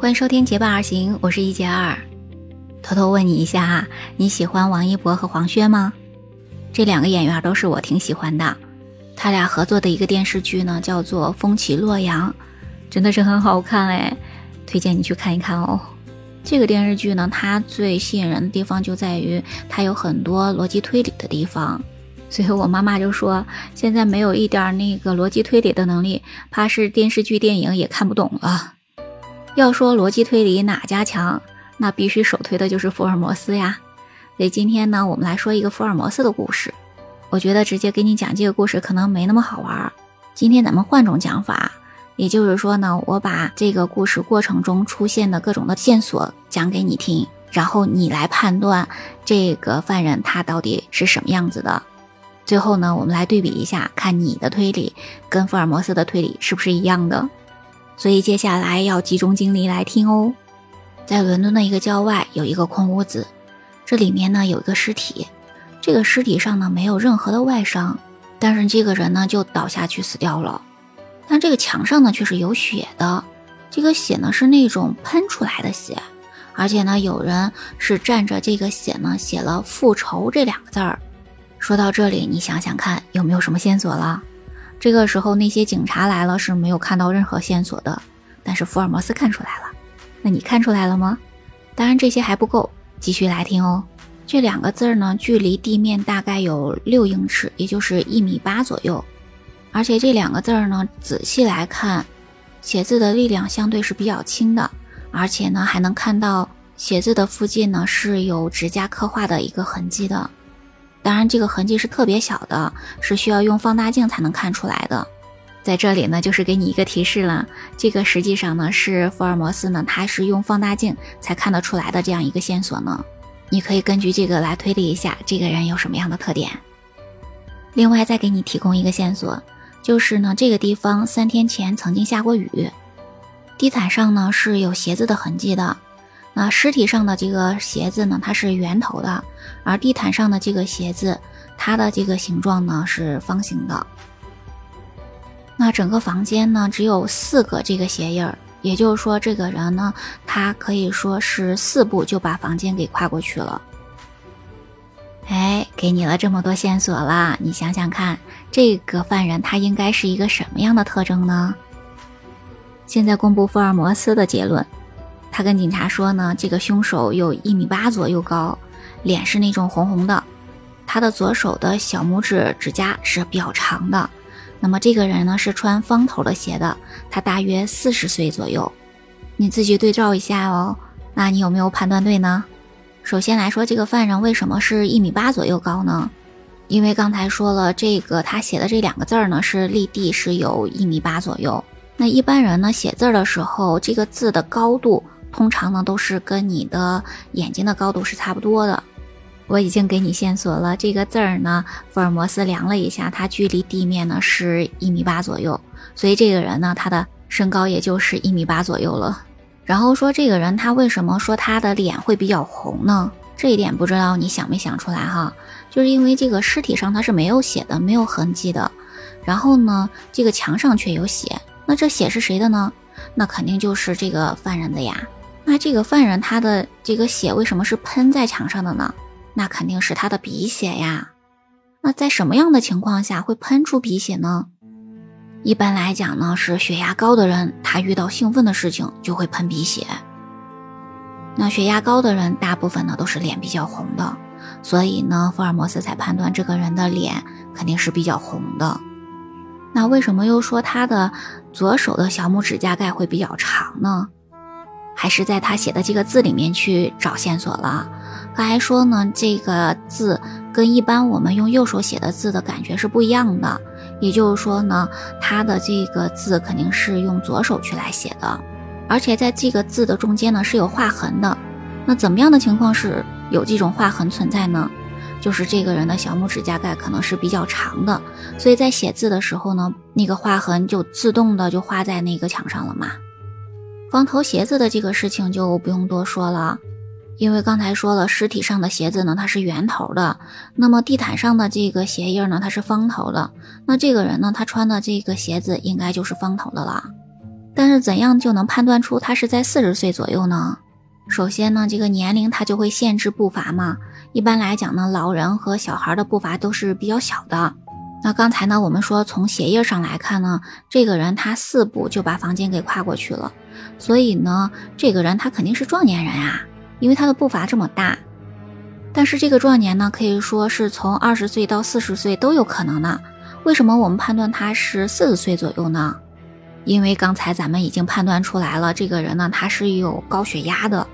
欢迎收听《结伴而行》，我是一杰二。偷偷问你一下啊，你喜欢王一博和黄轩吗？这两个演员都是我挺喜欢的。他俩合作的一个电视剧呢，叫做《风起洛阳》，真的是很好看哎，推荐你去看一看哦。这个电视剧呢，它最吸引人的地方就在于它有很多逻辑推理的地方。所以我妈妈就说，现在没有一点那个逻辑推理的能力，怕是电视剧、电影也看不懂了。要说逻辑推理哪家强，那必须首推的就是福尔摩斯呀。所以今天呢，我们来说一个福尔摩斯的故事。我觉得直接给你讲这个故事可能没那么好玩。今天咱们换种讲法，也就是说呢，我把这个故事过程中出现的各种的线索讲给你听，然后你来判断这个犯人他到底是什么样子的。最后呢，我们来对比一下，看你的推理跟福尔摩斯的推理是不是一样的。所以接下来要集中精力来听哦。在伦敦的一个郊外有一个空屋子，这里面呢有一个尸体。这个尸体上呢没有任何的外伤，但是这个人呢就倒下去死掉了。但这个墙上呢却是有血的，这个血呢是那种喷出来的血，而且呢有人是蘸着这个血呢写了“复仇”这两个字儿。说到这里，你想想看有没有什么线索了？这个时候那些警察来了是没有看到任何线索的，但是福尔摩斯看出来了。那你看出来了吗？当然这些还不够，继续来听哦。这两个字儿呢，距离地面大概有六英尺，也就是一米八左右。而且这两个字儿呢，仔细来看，写字的力量相对是比较轻的，而且呢，还能看到写字的附近呢是有指甲刻画的一个痕迹的。当然，这个痕迹是特别小的，是需要用放大镜才能看出来的。在这里呢，就是给你一个提示了，这个实际上呢是福尔摩斯呢，他是用放大镜才看得出来的这样一个线索呢。你可以根据这个来推理一下这个人有什么样的特点。另外再给你提供一个线索，就是呢这个地方三天前曾经下过雨，地毯上呢是有鞋子的痕迹的。那尸体上的这个鞋子呢，它是圆头的，而地毯上的这个鞋子，它的这个形状呢是方形的。那整个房间呢只有四个这个鞋印儿。也就是说，这个人呢，他可以说是四步就把房间给跨过去了。哎，给你了这么多线索了，你想想看，这个犯人他应该是一个什么样的特征呢？现在公布福尔摩斯的结论，他跟警察说呢，这个凶手有一米八左右高，脸是那种红红的，他的左手的小拇指指甲是比较长的。那么这个人呢是穿方头的鞋的，他大约四十岁左右，你自己对照一下哦。那你有没有判断对呢？首先来说，这个犯人为什么是一米八左右高呢？因为刚才说了，这个他写的这两个字儿呢是立地是有一米八左右。那一般人呢写字的时候，这个字的高度通常呢都是跟你的眼睛的高度是差不多的。我已经给你线索了，这个字儿呢，福尔摩斯量了一下，它距离地面呢是一米八左右，所以这个人呢，他的身高也就是一米八左右了。然后说这个人他为什么说他的脸会比较红呢？这一点不知道你想没想出来哈？就是因为这个尸体上他是没有血的，没有痕迹的，然后呢，这个墙上却有血，那这血是谁的呢？那肯定就是这个犯人的呀。那这个犯人他的这个血为什么是喷在墙上的呢？那肯定是他的鼻血呀。那在什么样的情况下会喷出鼻血呢？一般来讲呢，是血压高的人，他遇到兴奋的事情就会喷鼻血。那血压高的人，大部分呢都是脸比较红的，所以呢，福尔摩斯才判断这个人的脸肯定是比较红的。那为什么又说他的左手的小拇指甲盖会比较长呢？还是在他写的这个字里面去找线索了。刚才说呢，这个字跟一般我们用右手写的字的感觉是不一样的。也就是说呢，他的这个字肯定是用左手去来写的，而且在这个字的中间呢是有划痕的。那怎么样的情况是有这种划痕存在呢？就是这个人的小拇指甲盖可能是比较长的，所以在写字的时候呢，那个划痕就自动的就画在那个墙上了嘛。方头鞋子的这个事情就不用多说了，因为刚才说了，尸体上的鞋子呢它是圆头的，那么地毯上的这个鞋印呢它是方头的，那这个人呢他穿的这个鞋子应该就是方头的了。但是怎样就能判断出他是在四十岁左右呢？首先呢，这个年龄它就会限制步伐嘛。一般来讲呢，老人和小孩的步伐都是比较小的。那刚才呢，我们说从鞋印上来看呢，这个人他四步就把房间给跨过去了，所以呢，这个人他肯定是壮年人啊，因为他的步伐这么大。但是这个壮年呢，可以说是从二十岁到四十岁都有可能呢。为什么我们判断他是四十岁左右呢？因为刚才咱们已经判断出来了，这个人呢他是有高血压的。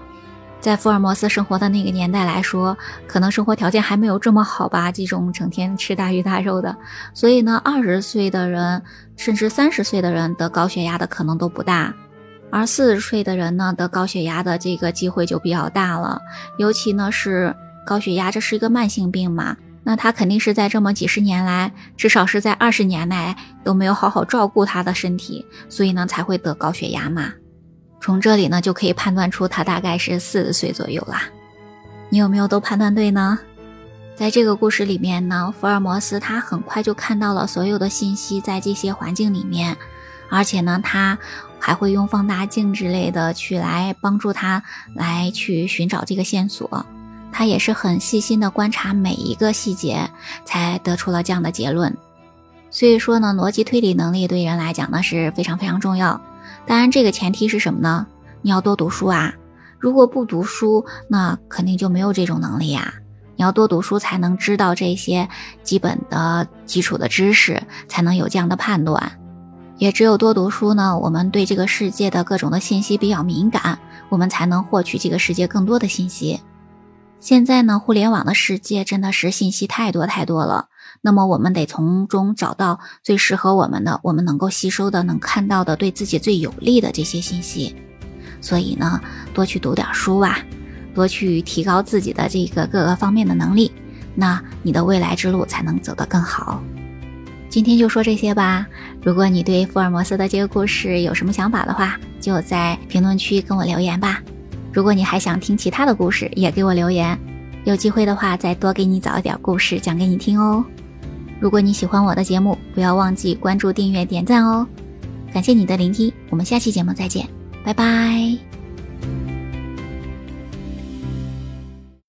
在福尔摩斯生活的那个年代来说，可能生活条件还没有这么好吧，这种整天吃大鱼大肉的。所以呢，二十岁的人甚至三十岁的人得高血压的可能都不大。而四十岁的人呢，得高血压的这个机会就比较大了。尤其呢是高血压，这是一个慢性病嘛，那他肯定是在这么几十年来，至少是在二十年来都没有好好照顾他的身体，所以呢才会得高血压嘛。从这里呢就可以判断出他大概是四十岁左右啦。你有没有都判断对呢？在这个故事里面呢，福尔摩斯他很快就看到了所有的信息在这些环境里面，而且呢他。还会用放大镜之类的去来帮助他来去寻找这个线索，他也是很细心的观察每一个细节，才得出了这样的结论。所以说呢，逻辑推理能力对人来讲呢是非常非常重要。当然，这个前提是什么呢？你要多读书啊！如果不读书，那肯定就没有这种能力呀。你要多读书，才能知道这些基本的基础的知识，才能有这样的判断。也只有多读书呢，我们对这个世界的各种的信息比较敏感，我们才能获取这个世界更多的信息。现在呢，互联网的世界真的是信息太多太多了，那么我们得从中找到最适合我们的，我们能够吸收的、能看到的，对自己最有利的这些信息。所以呢，多去读点书啊，多去提高自己的这个各个方面的能力，那你的未来之路才能走得更好。今天就说这些吧。如果你对福尔摩斯的这个故事有什么想法的话，就在评论区跟我留言吧。如果你还想听其他的故事，也给我留言。有机会的话，再多给你找一点故事讲给你听哦。如果你喜欢我的节目，不要忘记关注、订阅、点赞哦。感谢你的聆听，我们下期节目再见，拜拜。